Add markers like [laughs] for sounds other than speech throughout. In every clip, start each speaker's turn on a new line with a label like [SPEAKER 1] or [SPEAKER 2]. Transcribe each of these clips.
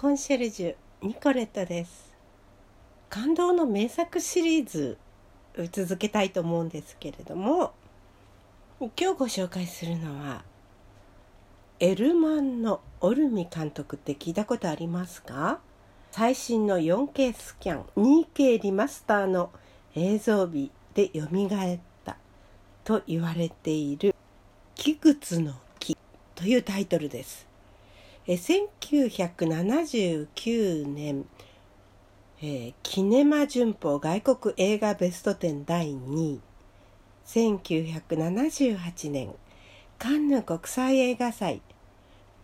[SPEAKER 1] コンシェルジュニコレットです感動の名作シリーズ続けたいと思うんですけれども今日ご紹介するのはエルマンのオルミ監督って聞いたことありますか？最新の 4K スキャン 2K リマスターの映像美でよみがえったと言われている「木靴の木」というタイトルです。え1979年、えー、キネマ旬報外国映画ベスト10第2位。1978年カンヌ国際映画祭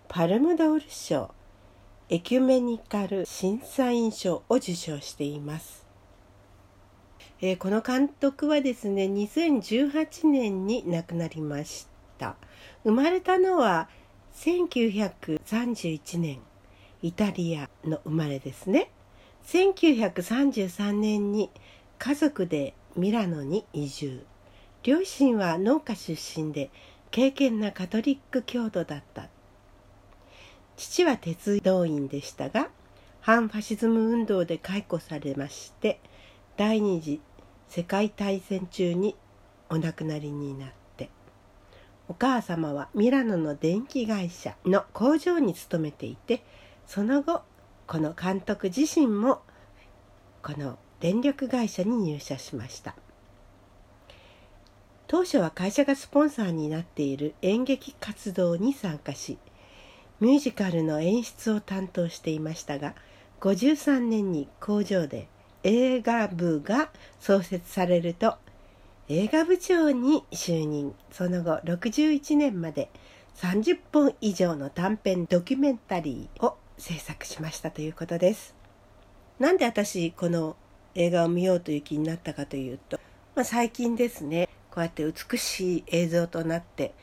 [SPEAKER 1] パルムドール賞エキュメニカル審査員賞を受賞しています、えー、この監督はですね2018年に亡くなりました。生まれたのは1931年イタリアの生まれですね。1933年に家族でミラノに移住。両親は農家出身で敬虔なカトリック教徒だった。父は鉄道員でしたが反ファシズム運動で解雇されまして第二次世界大戦中にお亡くなりになってお母様はミラノの電気会社の工場に勤めていてその後この監督自身もこの電力会社に入社しました。当初は会社がスポンサーになっている演劇活動に参加しミュージカルの演出を担当していましたが53年に工場で映画部が創設されると映画部長に就任。その後61年まで30本以上の短編ドキュメンタリーを制作しましたということです。なんで私この映画を見ようという気になったかというと、まあ、最近ですねこうやって美しい映像となって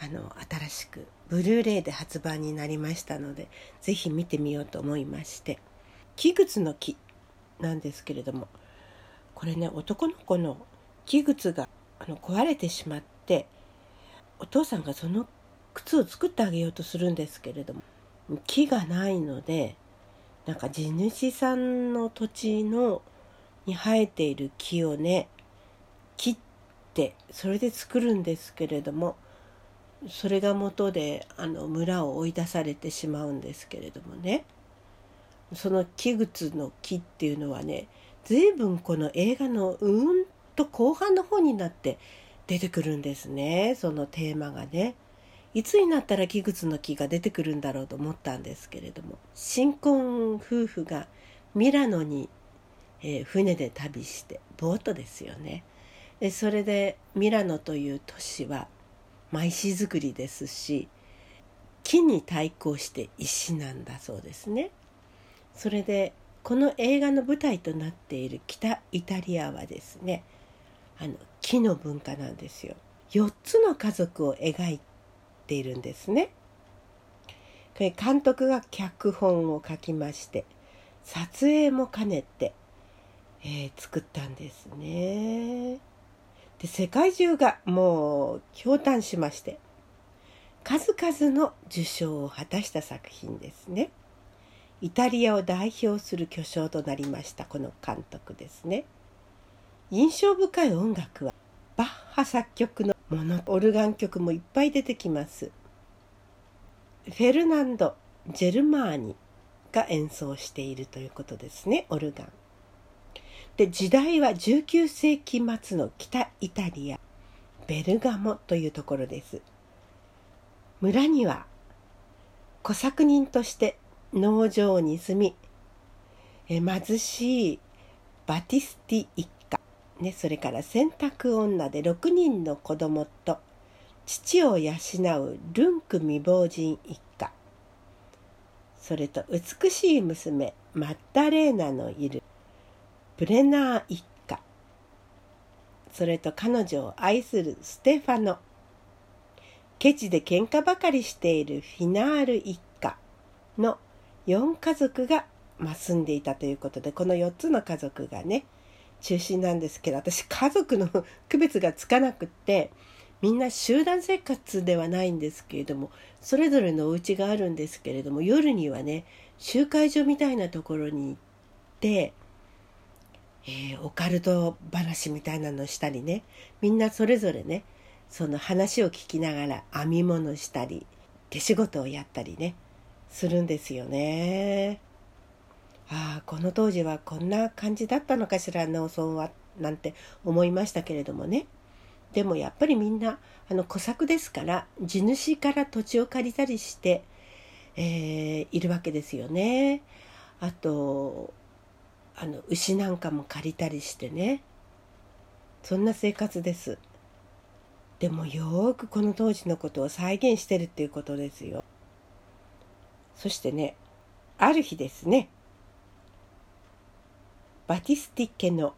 [SPEAKER 1] あの新しくブルーレイで発売になりましたので是非見てみようと思いまして「木靴の木」なんですけれどもこれね男の子の木靴があの壊れてしまってお父さんがその靴を作ってあげようとするんですけれども木がないのでなんか地主さんの土地のに生えている木をね切ってそれで作るんですけれどもそれが元であの村を追い出されてしまうんですけれどもね。その木靴の木っていうのはね随分この映画のうんと後半の方になって出てくるんですね。そのテーマがね。いつになったら木靴の木が出てくるんだろうと思ったんですけれども。新婚夫婦がミラノに、えー、船で旅してボートですよね。でそれでミラノという都市は、まあ、石造りですし木に対抗して石なんだそうですね。それでこの映画の舞台となっている北イタリアはですねあの木の文化なんですよ。4つの家族を描いているんですね。これ監督が脚本を書きまして撮影も兼ねて、えー、作ったんですね。で世界中がもう驚嘆しまして数々の受賞を果たした作品ですね。イタリアを代表する巨匠となりましたこの監督ですね印象深い音楽はバッハ作曲のものオルガン曲もいっぱい出てきます。フェルナンド・ジェルマーニが演奏しているということですねオルガン。で時代は19世紀末の北イタリアベルガモというところです。村には小作人として農場に住み貧しいバティスティ一、ね、それから洗濯女で6人の子供と父を養うルンク未亡人一家。それと美しい娘マッダレーナのいるブレナー一家。それと彼女を愛するステファノ。ケチで喧嘩ばかりしているフィナール一家。の4家族が、ま、住んでいたということでこの4つの家族がね中心なんですけど私家族の [laughs] 区別がつかなくってみんな集団生活ではないんですけれどもそれぞれのお家があるんですけれども夜にはね集会所みたいなところに行って、えー、オカルト話みたいなのしたりねみんなそれぞれねその話を聞きながら編み物したり手仕事をやったりねするんですよね。ああこの当時はこんな感じだったのかしら農村はなんて思いましたけれどもねでもやっぱりみんなあの小作ですから地主から土地を借りたりして、えー、いるわけですよね。あとあの牛なんかも借りたりしてねそんな生活です。でもよくこの当時のことを再現してるっていうことですよ。そしてねある日ですねバティスティ家の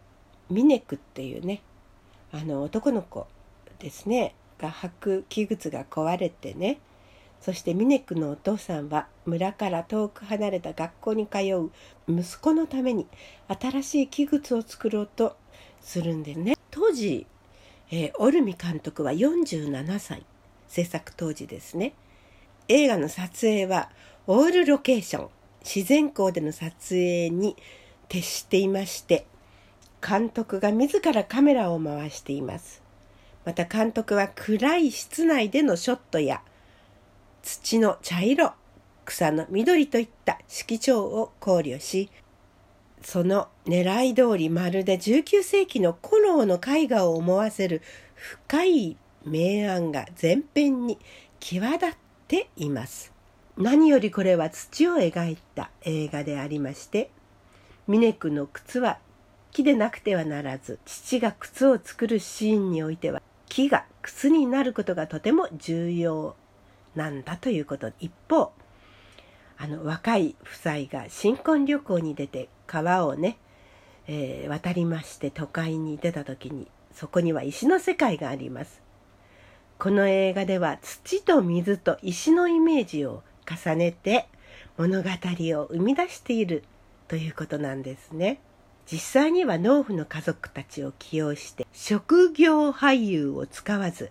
[SPEAKER 1] ミネクっていうねあの男の子ですねが履く器具が壊れてねそしてミネクのお父さんは村から遠く離れた学校に通う息子のために新しい器具を作ろうとするんでね。当時えー、オルミ監督は47歳制作当時ですね。映画の撮影はオールロケーション自然光での撮影に徹していまして監督が自らカメラを回していますまた監督は暗い室内でのショットや土の茶色草の緑といった色調を考慮しその狙い通りまるで19世紀の古老の絵画を思わせる深い明暗が前編に際立っています。何よりこれは土を描いた映画でありまして峰君の靴は木でなくてはならず父が靴を作るシーンにおいては木が靴になることがとても重要なんだということ。一方あの若い夫妻が新婚旅行に出て川をね、えー、渡りまして都会に出た時にそこには石の世界があります。この映画では土と水と石のイメージを重ねて物語を生み出しているということなんですね実際には農夫の家族たちを起用して職業俳優を使わず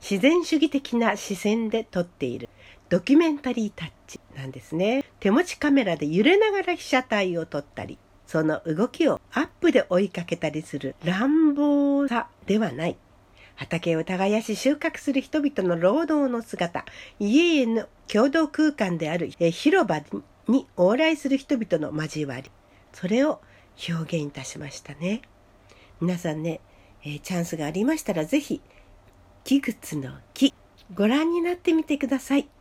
[SPEAKER 1] 自然主義的な視線で撮っているドキュメンタリータッチなんですね。手持ちカメラで揺れながら被写体を撮ったり、その動きをアップで追いかけたりする乱暴さではない。畑を耕し収穫する人々の労働の姿、家への共同空間である広場にに往来する人々の交わり、それを表現いたしましたね。皆さんね、えー、チャンスがありましたらぜひ、木靴の木、ご覧になってみてください。